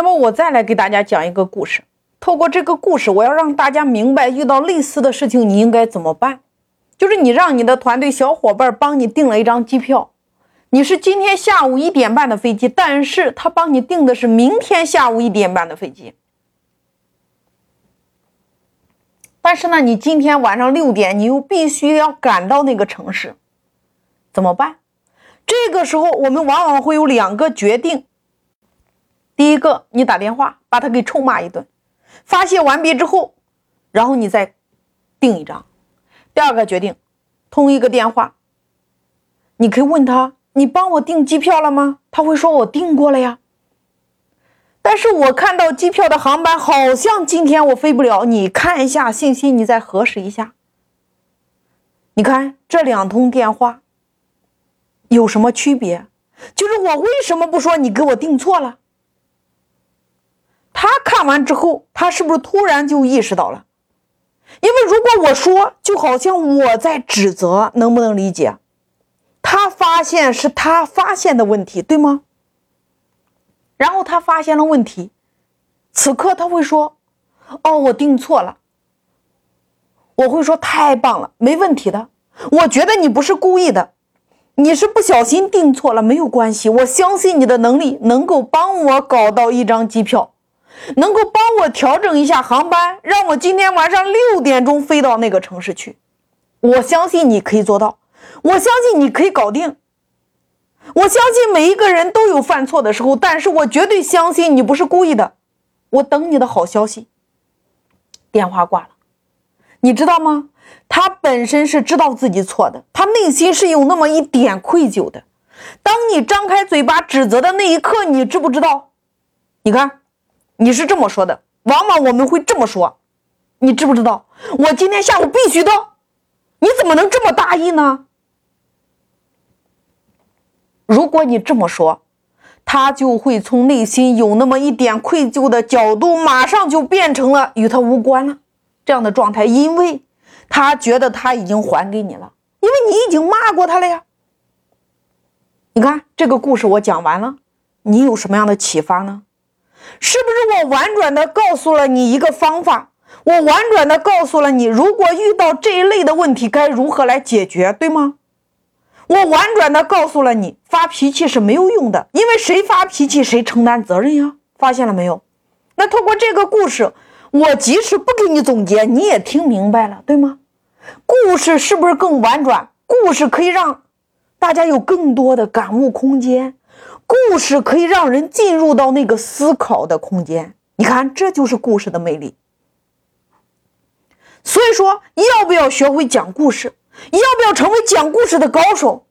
那么我再来给大家讲一个故事。透过这个故事，我要让大家明白，遇到类似的事情你应该怎么办。就是你让你的团队小伙伴帮你订了一张机票，你是今天下午一点半的飞机，但是他帮你订的是明天下午一点半的飞机。但是呢，你今天晚上六点，你又必须要赶到那个城市，怎么办？这个时候，我们往往会有两个决定。第一个，你打电话把他给臭骂一顿，发泄完毕之后，然后你再订一张。第二个决定，通一个电话，你可以问他：“你帮我订机票了吗？”他会说：“我订过了呀。”但是我看到机票的航班好像今天我飞不了，你看一下信息，你再核实一下。你看这两通电话有什么区别？就是我为什么不说你给我订错了？他看完之后，他是不是突然就意识到了？因为如果我说，就好像我在指责，能不能理解？他发现是他发现的问题，对吗？然后他发现了问题，此刻他会说：“哦，我订错了。”我会说：“太棒了，没问题的。我觉得你不是故意的，你是不小心订错了，没有关系。我相信你的能力，能够帮我搞到一张机票，能够帮我调整一下航班，让我今天晚上六点钟飞到那个城市去。我相信你可以做到，我相信你可以搞定。”我相信每一个人都有犯错的时候，但是我绝对相信你不是故意的。我等你的好消息。电话挂了，你知道吗？他本身是知道自己错的，他内心是有那么一点愧疚的。当你张开嘴巴指责的那一刻，你知不知道？你看，你是这么说的，往往我们会这么说，你知不知道？我今天下午必须到，你怎么能这么大意呢？如果你这么说，他就会从内心有那么一点愧疚的角度，马上就变成了与他无关了这样的状态，因为他觉得他已经还给你了，因为你已经骂过他了呀。你看这个故事我讲完了，你有什么样的启发呢？是不是我婉转的告诉了你一个方法？我婉转的告诉了你，如果遇到这一类的问题该如何来解决，对吗？我婉转的告诉了你，发脾气是没有用的，因为谁发脾气谁承担责任呀？发现了没有？那通过这个故事，我即使不给你总结，你也听明白了，对吗？故事是不是更婉转？故事可以让大家有更多的感悟空间，故事可以让人进入到那个思考的空间。你看，这就是故事的魅力。所以说，要不要学会讲故事？要不要成为讲故事的高手？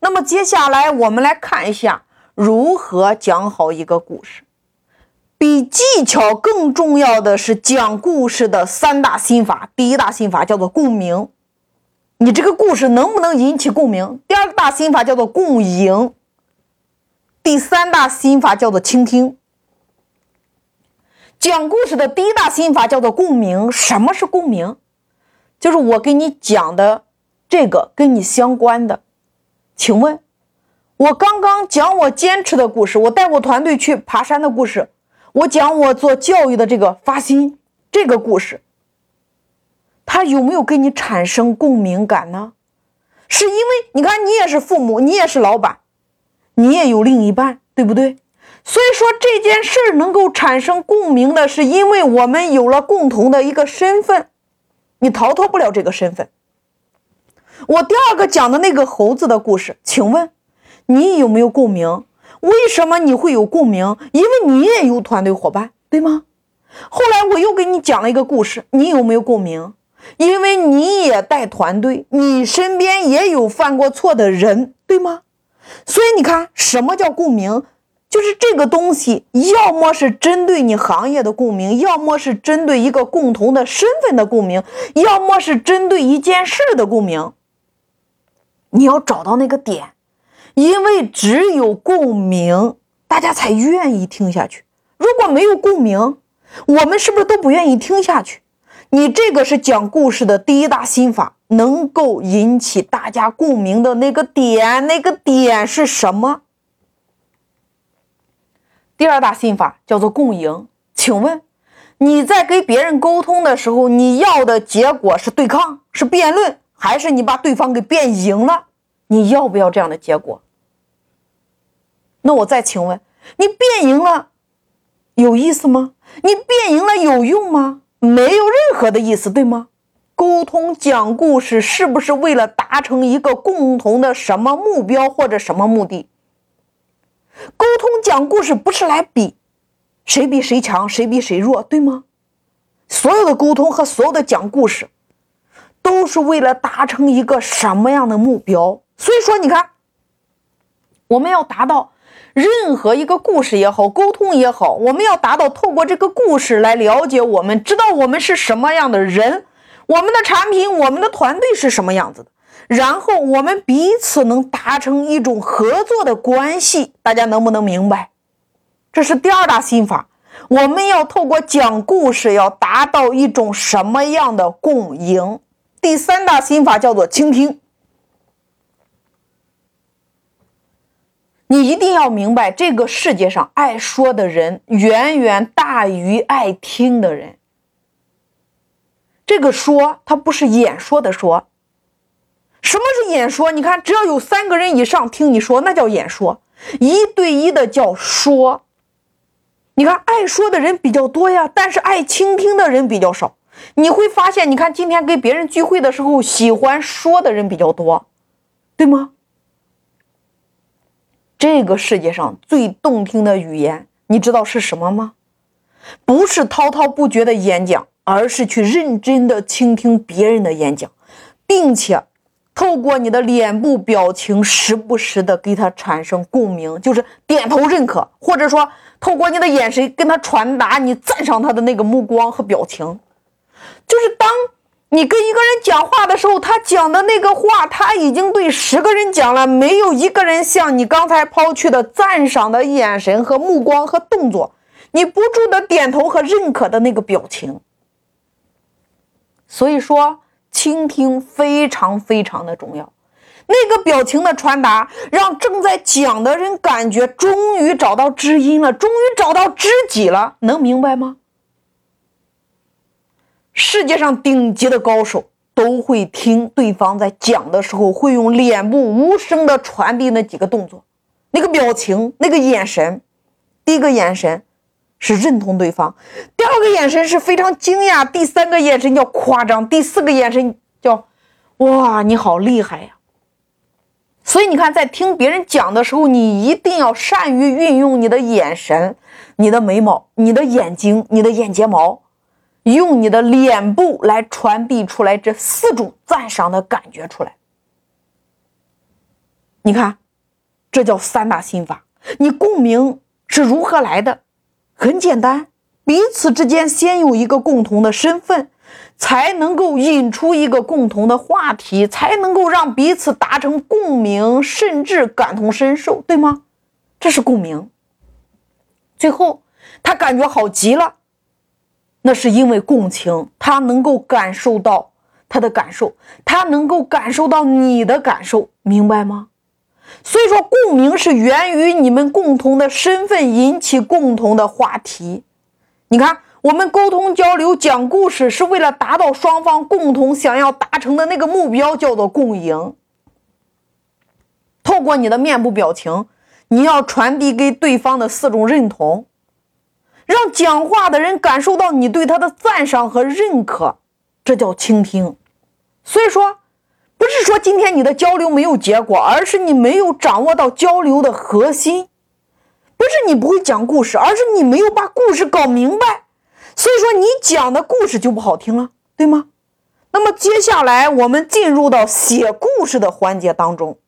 那么接下来我们来看一下如何讲好一个故事。比技巧更重要的是讲故事的三大心法。第一大心法叫做共鸣，你这个故事能不能引起共鸣？第二大心法叫做共赢，第三大心法叫做倾听。讲故事的第一大心法叫做共鸣。什么是共鸣？就是我给你讲的这个跟你相关的，请问，我刚刚讲我坚持的故事，我带我团队去爬山的故事，我讲我做教育的这个发心这个故事，它有没有跟你产生共鸣感呢？是因为你看你也是父母，你也是老板，你也有另一半，对不对？所以说这件事能够产生共鸣的是因为我们有了共同的一个身份。你逃脱不了这个身份。我第二个讲的那个猴子的故事，请问你有没有共鸣？为什么你会有共鸣？因为你也有团队伙伴，对吗？后来我又给你讲了一个故事，你有没有共鸣？因为你也带团队，你身边也有犯过错的人，对吗？所以你看，什么叫共鸣？就是这个东西，要么是针对你行业的共鸣，要么是针对一个共同的身份的共鸣，要么是针对一件事的共鸣。你要找到那个点，因为只有共鸣，大家才愿意听下去。如果没有共鸣，我们是不是都不愿意听下去？你这个是讲故事的第一大心法，能够引起大家共鸣的那个点，那个点是什么？第二大心法叫做共赢。请问你在跟别人沟通的时候，你要的结果是对抗、是辩论，还是你把对方给辩赢了？你要不要这样的结果？那我再请问，你辩赢了有意思吗？你辩赢了有用吗？没有任何的意思，对吗？沟通讲故事是不是为了达成一个共同的什么目标或者什么目的？沟通讲故事不是来比谁比谁强，谁比谁弱，对吗？所有的沟通和所有的讲故事，都是为了达成一个什么样的目标？所以说，你看，我们要达到任何一个故事也好，沟通也好，我们要达到透过这个故事来了解我们，知道我们是什么样的人，我们的产品，我们的团队是什么样子的。然后我们彼此能达成一种合作的关系，大家能不能明白？这是第二大心法。我们要透过讲故事，要达到一种什么样的共赢？第三大心法叫做倾听。你一定要明白，这个世界上爱说的人远远大于爱听的人。这个说，它不是演说的说。什么是演说？你看，只要有三个人以上听你说，那叫演说；一对一的叫说。你看，爱说的人比较多呀，但是爱倾听的人比较少。你会发现，你看今天跟别人聚会的时候，喜欢说的人比较多，对吗？这个世界上最动听的语言，你知道是什么吗？不是滔滔不绝的演讲，而是去认真的倾听别人的演讲，并且。透过你的脸部表情，时不时的给他产生共鸣，就是点头认可，或者说透过你的眼神跟他传达你赞赏他的那个目光和表情。就是当你跟一个人讲话的时候，他讲的那个话他已经对十个人讲了，没有一个人像你刚才抛去的赞赏的眼神和目光和动作，你不住的点头和认可的那个表情。所以说。倾听非常非常的重要，那个表情的传达，让正在讲的人感觉终于找到知音了，终于找到知己了，能明白吗？世界上顶级的高手都会听对方在讲的时候，会用脸部无声的传递那几个动作，那个表情，那个眼神，第一个眼神。是认同对方，第二个眼神是非常惊讶，第三个眼神叫夸张，第四个眼神叫哇，你好厉害呀！所以你看，在听别人讲的时候，你一定要善于运用你的眼神、你的眉毛、你的眼睛、你的眼睫毛，用你的脸部来传递出来这四种赞赏的感觉出来。你看，这叫三大心法。你共鸣是如何来的？很简单，彼此之间先有一个共同的身份，才能够引出一个共同的话题，才能够让彼此达成共鸣，甚至感同身受，对吗？这是共鸣。最后，他感觉好极了，那是因为共情，他能够感受到他的感受，他能够感受到你的感受，明白吗？所以说，共鸣是源于你们共同的身份引起共同的话题。你看，我们沟通交流讲故事是为了达到双方共同想要达成的那个目标，叫做共赢。透过你的面部表情，你要传递给对方的四种认同，让讲话的人感受到你对他的赞赏和认可，这叫倾听。所以说。不是说今天你的交流没有结果，而是你没有掌握到交流的核心。不是你不会讲故事，而是你没有把故事搞明白。所以说你讲的故事就不好听了，对吗？那么接下来我们进入到写故事的环节当中。